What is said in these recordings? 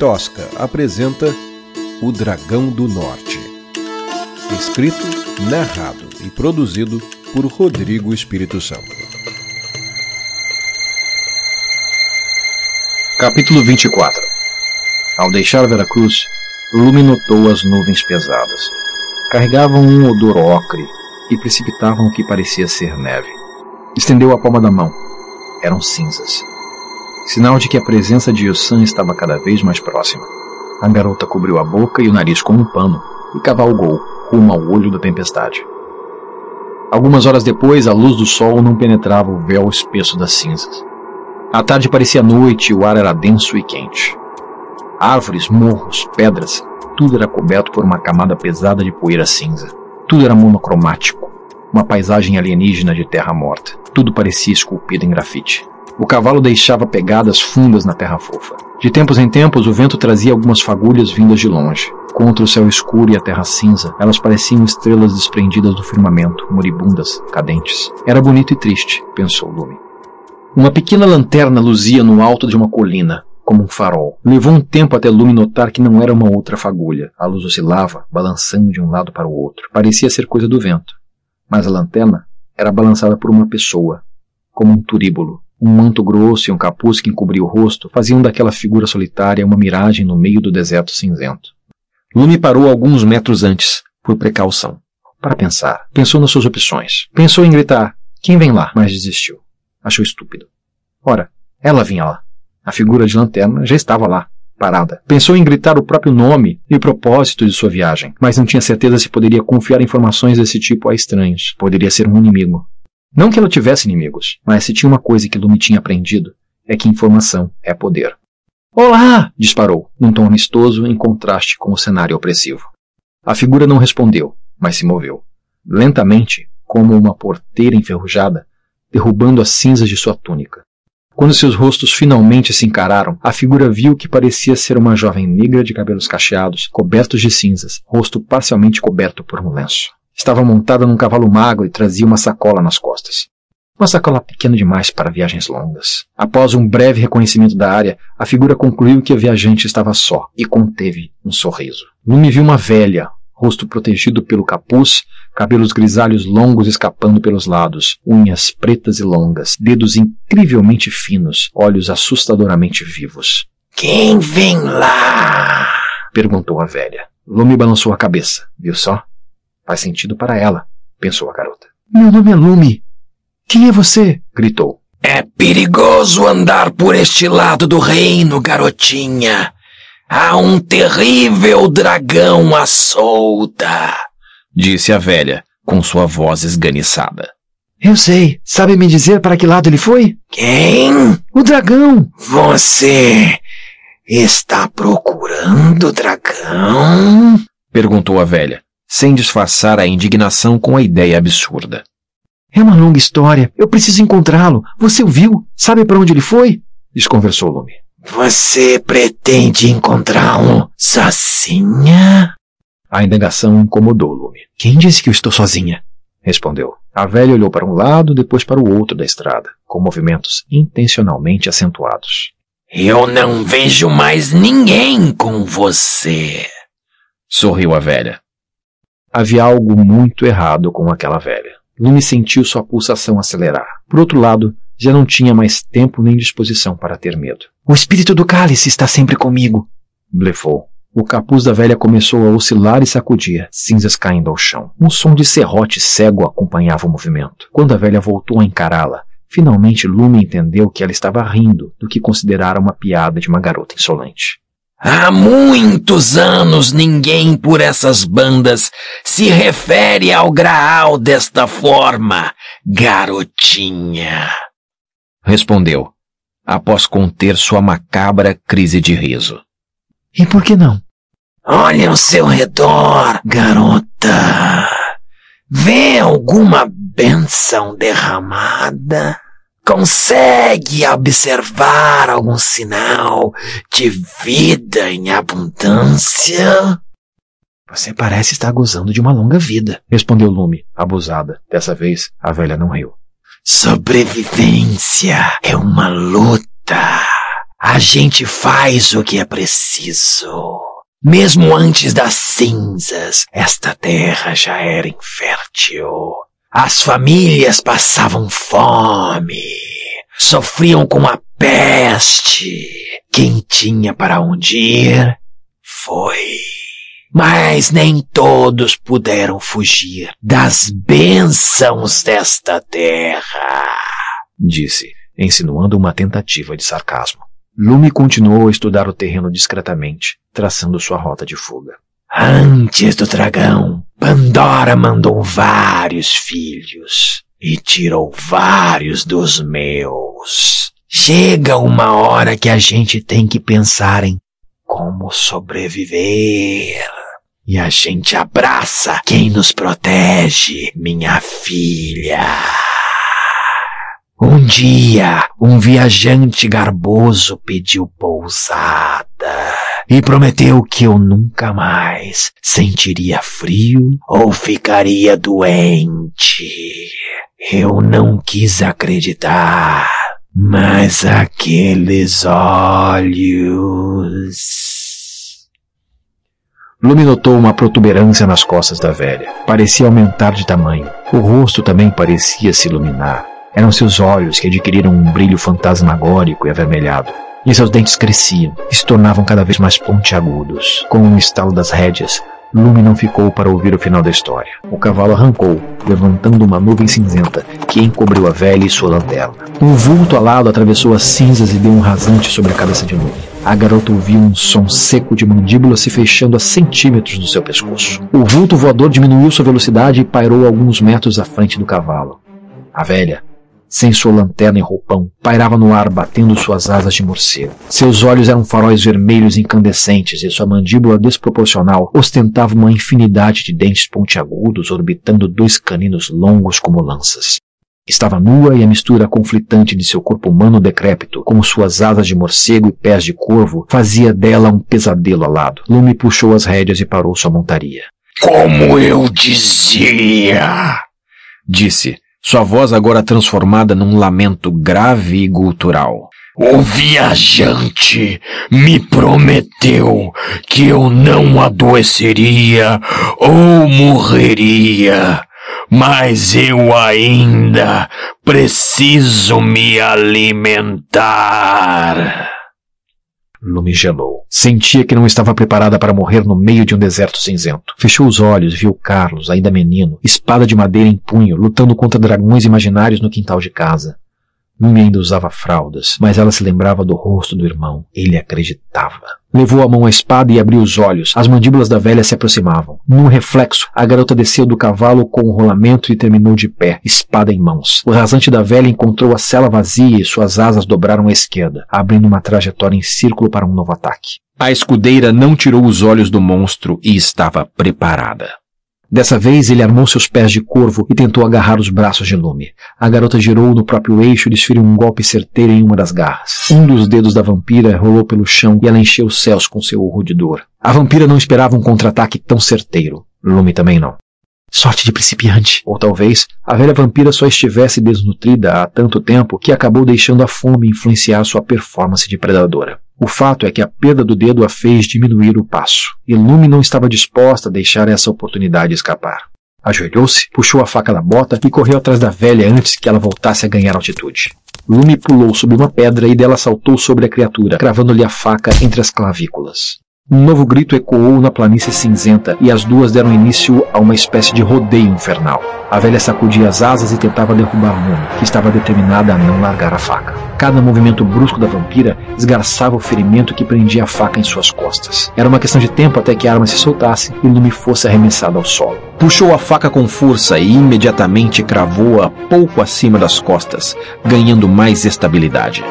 Tosca apresenta O Dragão do Norte. Escrito, narrado e produzido por Rodrigo Espírito Santo. Capítulo 24 Ao deixar Veracruz, Lume notou as nuvens pesadas. Carregavam um odor ocre e precipitavam o que parecia ser neve. Estendeu a palma da mão. Eram cinzas sinal de que a presença de Yusan estava cada vez mais próxima. A garota cobriu a boca e o nariz com um pano e cavalgou rumo ao olho da tempestade. Algumas horas depois, a luz do sol não penetrava o véu espesso das cinzas. A tarde parecia noite e o ar era denso e quente. Árvores, morros, pedras, tudo era coberto por uma camada pesada de poeira cinza. Tudo era monocromático, uma paisagem alienígena de terra morta. Tudo parecia esculpido em grafite. O cavalo deixava pegadas fundas na terra fofa. De tempos em tempos, o vento trazia algumas fagulhas vindas de longe. Contra o céu escuro e a terra cinza, elas pareciam estrelas desprendidas do firmamento, moribundas, cadentes. Era bonito e triste, pensou Lume. Uma pequena lanterna luzia no alto de uma colina, como um farol. Levou um tempo até Lume notar que não era uma outra fagulha. A luz oscilava, balançando de um lado para o outro. Parecia ser coisa do vento. Mas a lanterna era balançada por uma pessoa, como um turíbulo, um manto grosso e um capuz que encobria o rosto faziam daquela figura solitária uma miragem no meio do deserto cinzento. Lume parou alguns metros antes, por precaução, para pensar. Pensou nas suas opções. Pensou em gritar: Quem vem lá? Mas desistiu. Achou estúpido. Ora, ela vinha lá. A figura de lanterna já estava lá, parada. Pensou em gritar o próprio nome e o propósito de sua viagem, mas não tinha certeza se poderia confiar informações desse tipo a estranhos. Poderia ser um inimigo. Não que ela tivesse inimigos, mas se tinha uma coisa que Lume tinha aprendido, é que informação é poder. Olá! disparou, num tom amistoso em contraste com o cenário opressivo. A figura não respondeu, mas se moveu. Lentamente, como uma porteira enferrujada, derrubando as cinzas de sua túnica. Quando seus rostos finalmente se encararam, a figura viu que parecia ser uma jovem negra de cabelos cacheados, cobertos de cinzas, rosto parcialmente coberto por um lenço. Estava montada num cavalo magro e trazia uma sacola nas costas. Uma sacola pequena demais para viagens longas. Após um breve reconhecimento da área, a figura concluiu que a viajante estava só e conteve um sorriso. Lume viu uma velha, rosto protegido pelo capuz, cabelos grisalhos longos escapando pelos lados, unhas pretas e longas, dedos incrivelmente finos, olhos assustadoramente vivos. Quem vem lá? perguntou a velha. Lume balançou a cabeça. Viu só? Faz sentido para ela, pensou a garota. Meu nome é Lume. Quem é você? gritou. É perigoso andar por este lado do reino, garotinha. Há um terrível dragão à solta, disse a velha, com sua voz esganiçada. Eu sei. Sabe me dizer para que lado ele foi? Quem? O dragão. Você está procurando o dragão? perguntou a velha sem disfarçar a indignação com a ideia absurda. É uma longa história. Eu preciso encontrá-lo. Você o viu? Sabe para onde ele foi? Desconversou Lume. Você pretende encontrá-lo sozinha? A indagação incomodou Lume. Quem disse que eu estou sozinha? Respondeu. A velha olhou para um lado, depois para o outro da estrada, com movimentos intencionalmente acentuados. Eu não vejo mais ninguém com você. Sorriu a velha. Havia algo muito errado com aquela velha. Lume sentiu sua pulsação acelerar. Por outro lado, já não tinha mais tempo nem disposição para ter medo. O espírito do cálice está sempre comigo, blefou. O capuz da velha começou a oscilar e sacudir, cinzas caindo ao chão. Um som de serrote cego acompanhava o movimento. Quando a velha voltou a encará-la, finalmente Lume entendeu que ela estava rindo do que considerara uma piada de uma garota insolente. Há muitos anos ninguém por essas bandas se refere ao Graal desta forma, garotinha. Respondeu, após conter sua macabra crise de riso. E por que não? Olhe ao seu redor, garota. Vê alguma benção derramada? Consegue observar algum sinal de vida em abundância? Você parece estar gozando de uma longa vida, respondeu Lume, abusada. Dessa vez, a velha não riu. Sobrevivência é uma luta. A gente faz o que é preciso. Mesmo antes das cinzas, esta terra já era infértil. As famílias passavam fome, sofriam com a peste. Quem tinha para onde ir foi. Mas nem todos puderam fugir das bênçãos desta terra, disse, insinuando uma tentativa de sarcasmo. Lume continuou a estudar o terreno discretamente, traçando sua rota de fuga. Antes do dragão, Pandora mandou vários filhos e tirou vários dos meus. Chega uma hora que a gente tem que pensar em como sobreviver. E a gente abraça quem nos protege, minha filha. Um dia, um viajante garboso pediu pousada e prometeu que eu nunca mais sentiria frio ou ficaria doente. Eu não quis acreditar, mas aqueles olhos. Lume notou uma protuberância nas costas da velha. Parecia aumentar de tamanho. O rosto também parecia se iluminar. Eram seus olhos que adquiriram um brilho fantasmagórico e avermelhado. E seus dentes cresciam e se tornavam cada vez mais pontiagudos. Com um estalo das rédeas, Lume não ficou para ouvir o final da história. O cavalo arrancou, levantando uma nuvem cinzenta que encobriu a velha e sua lanterna. Um vulto alado atravessou as cinzas e deu um rasante sobre a cabeça de Lume. A garota ouviu um som seco de mandíbula se fechando a centímetros do seu pescoço. O vulto voador diminuiu sua velocidade e pairou alguns metros à frente do cavalo. A velha, sem sua lanterna e roupão, pairava no ar batendo suas asas de morcego. Seus olhos eram faróis vermelhos incandescentes e sua mandíbula desproporcional ostentava uma infinidade de dentes pontiagudos orbitando dois caninos longos como lanças. Estava nua e a mistura conflitante de seu corpo humano decrépito, com suas asas de morcego e pés de corvo, fazia dela um pesadelo alado. Lume puxou as rédeas e parou sua montaria. Como eu dizia, disse, sua voz agora transformada num lamento grave e gutural. O viajante me prometeu que eu não adoeceria ou morreria, mas eu ainda preciso me alimentar. Lume gelou. Sentia que não estava preparada para morrer no meio de um deserto cinzento. Fechou os olhos e viu Carlos, ainda menino, espada de madeira em punho, lutando contra dragões imaginários no quintal de casa. Lume ainda usava fraldas, mas ela se lembrava do rosto do irmão. Ele acreditava. Levou a mão à espada e abriu os olhos. As mandíbulas da velha se aproximavam. Num reflexo, a garota desceu do cavalo com o um rolamento e terminou de pé, espada em mãos. O rasante da velha encontrou a cela vazia e suas asas dobraram à esquerda, abrindo uma trajetória em círculo para um novo ataque. A escudeira não tirou os olhos do monstro e estava preparada. Dessa vez ele armou seus pés de corvo e tentou agarrar os braços de Lume. A garota girou no próprio eixo e desferiu um golpe certeiro em uma das garras. Um dos dedos da vampira rolou pelo chão e ela encheu os céus com seu urro de dor. A vampira não esperava um contra-ataque tão certeiro. Lume também não. Sorte de principiante. Ou talvez a velha vampira só estivesse desnutrida há tanto tempo que acabou deixando a fome influenciar sua performance de predadora. O fato é que a perda do dedo a fez diminuir o passo, e Lume não estava disposta a deixar essa oportunidade escapar. Ajoelhou-se, puxou a faca da bota e correu atrás da velha antes que ela voltasse a ganhar altitude. Lume pulou sobre uma pedra e dela saltou sobre a criatura, cravando-lhe a faca entre as clavículas. Um novo grito ecoou na planície cinzenta e as duas deram início a uma espécie de rodeio infernal. A velha sacudia as asas e tentava derrubar Momo, que estava determinada a não largar a faca. Cada movimento brusco da vampira esgarçava o ferimento que prendia a faca em suas costas. Era uma questão de tempo até que a arma se soltasse e Lume fosse arremessada ao solo. Puxou a faca com força e imediatamente cravou-a pouco acima das costas, ganhando mais estabilidade.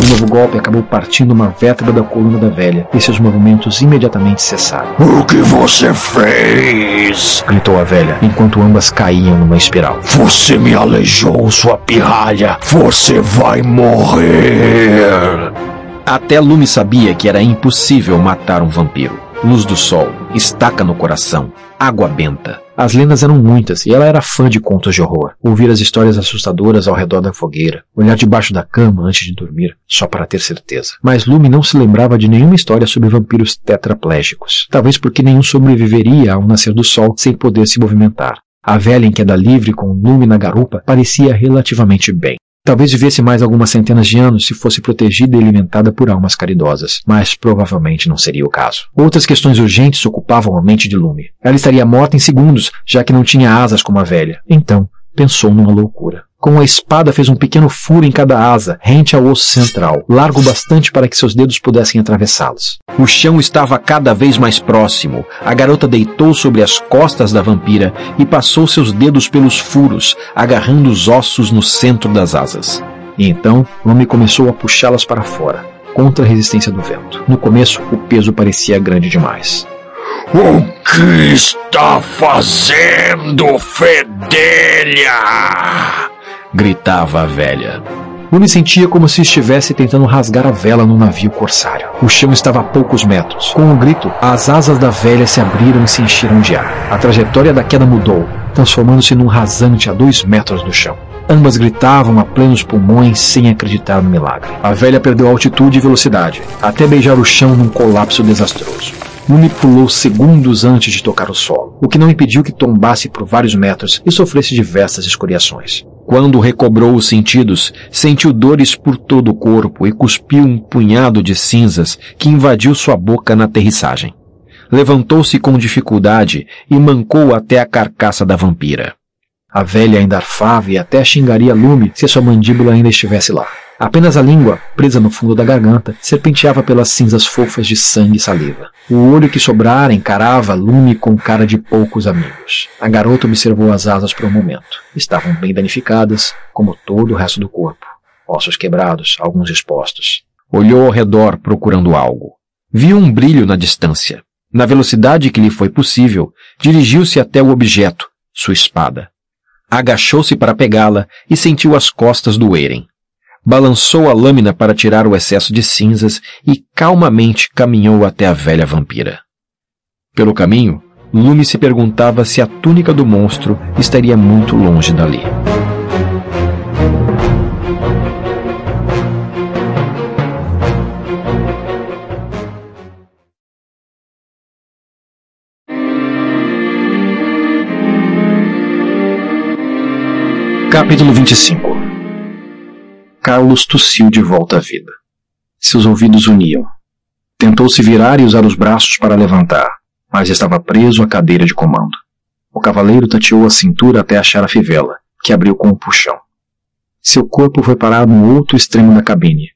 O novo golpe acabou partindo uma vértebra da coluna da velha e seus movimentos imediatamente cessaram. O que você fez? gritou a velha, enquanto ambas caíam numa espiral. Você me aleijou, sua pirralha! Você vai morrer! Até Lume sabia que era impossível matar um vampiro. Luz do sol, estaca no coração, água benta, As lendas eram muitas e ela era fã de contos de horror. Ouvir as histórias assustadoras ao redor da fogueira, olhar debaixo da cama antes de dormir, só para ter certeza. Mas Lume não se lembrava de nenhuma história sobre vampiros tetraplégicos. Talvez porque nenhum sobreviveria ao nascer do sol sem poder se movimentar. A velha em queda livre com Lume na garupa parecia relativamente bem. Talvez vivesse mais algumas centenas de anos se fosse protegida e alimentada por almas caridosas, mas provavelmente não seria o caso. Outras questões urgentes ocupavam a mente de Lume. Ela estaria morta em segundos, já que não tinha asas como a velha. Então, pensou numa loucura. Com a espada fez um pequeno furo em cada asa, rente ao osso central, largo bastante para que seus dedos pudessem atravessá-los. O chão estava cada vez mais próximo. A garota deitou sobre as costas da vampira e passou seus dedos pelos furos, agarrando os ossos no centro das asas. E então, Lumi começou a puxá-las para fora, contra a resistência do vento. No começo, o peso parecia grande demais. O que está fazendo, fedelha? Gritava a velha. Lune sentia como se estivesse tentando rasgar a vela num navio corsário. O chão estava a poucos metros. Com um grito, as asas da velha se abriram e se encheram de ar. A trajetória da queda mudou, transformando-se num rasante a dois metros do chão. Ambas gritavam a plenos pulmões sem acreditar no milagre. A velha perdeu altitude e velocidade, até beijar o chão num colapso desastroso. Lumi pulou segundos antes de tocar o solo, o que não impediu que tombasse por vários metros e sofresse diversas escoriações. Quando recobrou os sentidos, sentiu dores por todo o corpo e cuspiu um punhado de cinzas que invadiu sua boca na aterrissagem. Levantou-se com dificuldade e mancou até a carcaça da vampira. A velha ainda arfava e até xingaria Lume se sua mandíbula ainda estivesse lá. Apenas a língua, presa no fundo da garganta, serpenteava pelas cinzas fofas de sangue e saliva. O olho que sobrara encarava Lume com cara de poucos amigos. A garota observou as asas por um momento. Estavam bem danificadas, como todo o resto do corpo. Ossos quebrados, alguns expostos. Olhou ao redor procurando algo. Viu um brilho na distância. Na velocidade que lhe foi possível, dirigiu-se até o objeto, sua espada. Agachou-se para pegá-la e sentiu as costas doerem balançou a lâmina para tirar o excesso de cinzas e calmamente caminhou até a velha vampira. Pelo caminho, Lume se perguntava se a túnica do monstro estaria muito longe dali. Capítulo 25 Carlos tossiu de volta à vida. Seus ouvidos uniam. Tentou se virar e usar os braços para levantar, mas estava preso à cadeira de comando. O cavaleiro tateou a cintura até achar a fivela, que abriu com um puxão. Seu corpo foi parar no outro extremo da cabine,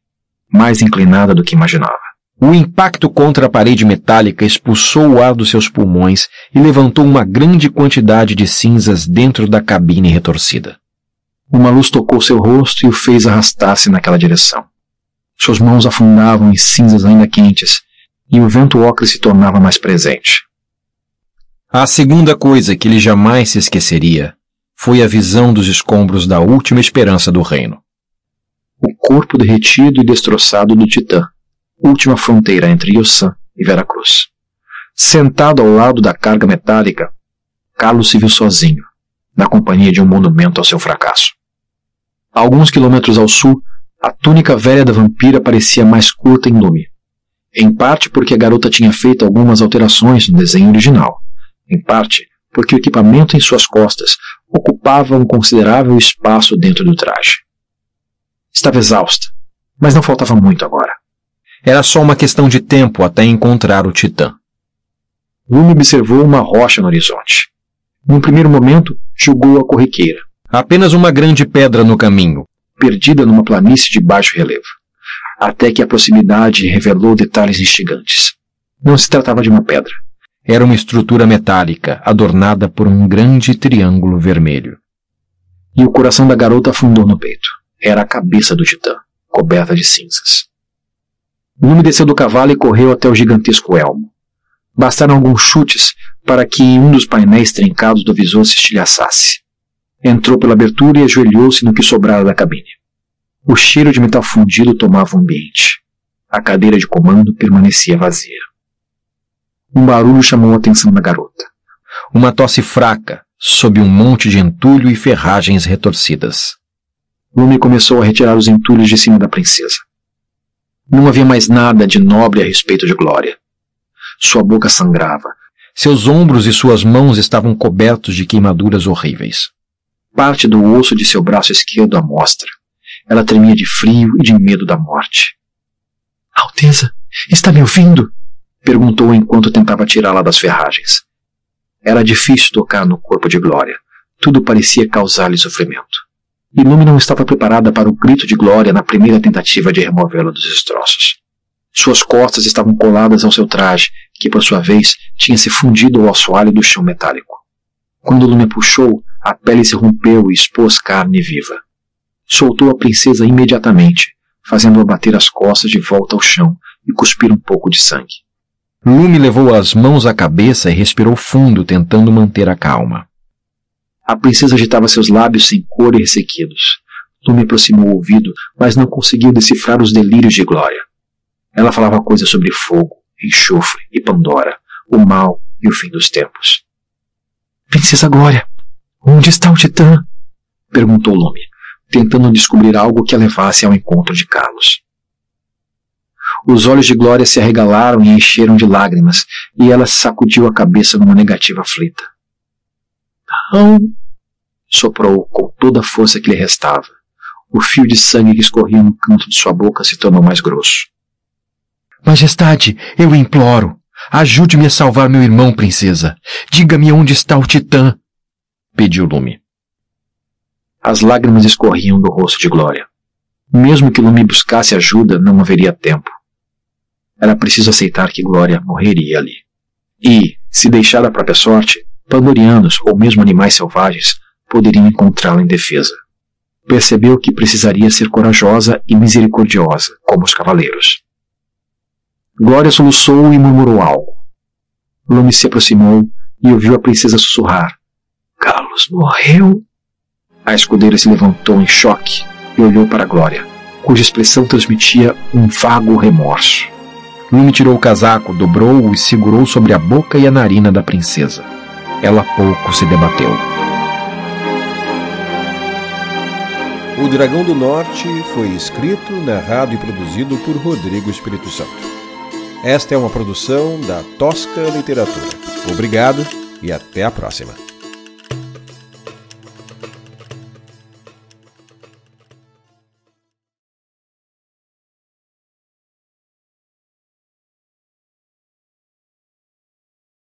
mais inclinada do que imaginava. O impacto contra a parede metálica expulsou o ar dos seus pulmões e levantou uma grande quantidade de cinzas dentro da cabine retorcida. Uma luz tocou seu rosto e o fez arrastar-se naquela direção. Suas mãos afundavam em cinzas ainda quentes, e o vento ocre se tornava mais presente. A segunda coisa que ele jamais se esqueceria foi a visão dos escombros da última esperança do reino. O corpo derretido e destroçado do Titã, última fronteira entre Yossan e Veracruz. Sentado ao lado da carga metálica, Carlos se viu sozinho, na companhia de um monumento ao seu fracasso. Alguns quilômetros ao sul, a túnica velha da vampira parecia mais curta em lume. Em parte porque a garota tinha feito algumas alterações no desenho original. Em parte porque o equipamento em suas costas ocupava um considerável espaço dentro do traje. Estava exausta, mas não faltava muito agora. Era só uma questão de tempo até encontrar o Titã. Lume observou uma rocha no horizonte. Num primeiro momento, julgou a corriqueira. Apenas uma grande pedra no caminho, perdida numa planície de baixo relevo. Até que a proximidade revelou detalhes instigantes. Não se tratava de uma pedra. Era uma estrutura metálica, adornada por um grande triângulo vermelho. E o coração da garota afundou no peito. Era a cabeça do titã, coberta de cinzas. Lume desceu do cavalo e correu até o gigantesco elmo. Bastaram alguns chutes para que um dos painéis trincados do visor se estilhaçasse. Entrou pela abertura e ajoelhou-se no que sobrara da cabine. O cheiro de metal fundido tomava o ambiente. A cadeira de comando permanecia vazia. Um barulho chamou a atenção da garota. uma tosse fraca, sob um monte de entulho e ferragens retorcidas. Lume começou a retirar os entulhos de cima da princesa. Não havia mais nada de nobre a respeito de Glória. Sua boca sangrava. Seus ombros e suas mãos estavam cobertos de queimaduras horríveis. Parte do osso de seu braço esquerdo à mostra. Ela tremia de frio e de medo da morte. Alteza, está me ouvindo? perguntou enquanto tentava tirá-la das ferragens. Era difícil tocar no corpo de Glória. Tudo parecia causar-lhe sofrimento. E Lume não estava preparada para o grito de Glória na primeira tentativa de removê-la dos destroços. Suas costas estavam coladas ao seu traje, que por sua vez tinha se fundido ao assoalho do chão metálico. Quando Lume puxou, a pele se rompeu e expôs carne viva. Soltou a princesa imediatamente, fazendo-a bater as costas de volta ao chão e cuspir um pouco de sangue. Lume levou as mãos à cabeça e respirou fundo, tentando manter a calma. A princesa agitava seus lábios sem cor e ressequidos. Lume aproximou o ouvido, mas não conseguiu decifrar os delírios de Glória. Ela falava coisas sobre fogo, enxofre e Pandora, o mal e o fim dos tempos. Princesa Glória, onde está o Titã? perguntou Lume, tentando descobrir algo que a levasse ao encontro de Carlos. Os olhos de Glória se arregalaram e encheram de lágrimas, e ela sacudiu a cabeça numa negativa aflita. Não! soprou com toda a força que lhe restava. O fio de sangue que escorria no canto de sua boca se tornou mais grosso. Majestade, eu imploro. Ajude-me a salvar meu irmão, princesa. Diga-me onde está o Titã. Pediu Lume. As lágrimas escorriam do rosto de Glória. Mesmo que Lume buscasse ajuda, não haveria tempo. Era preciso aceitar que Glória morreria ali. E, se deixar a própria sorte, Pandorianos ou mesmo animais selvagens poderiam encontrá-la em defesa. Percebeu que precisaria ser corajosa e misericordiosa, como os cavaleiros. Glória soluçou e murmurou algo. Lume se aproximou e ouviu a princesa sussurrar: Carlos morreu? A escudeira se levantou em choque e olhou para Glória, cuja expressão transmitia um vago remorso. Lume tirou o casaco, dobrou-o e segurou sobre a boca e a narina da princesa ela pouco se debateu. O Dragão do Norte foi escrito, narrado e produzido por Rodrigo Espírito Santo. Esta é uma produção da Tosca Literatura. Obrigado e até a próxima.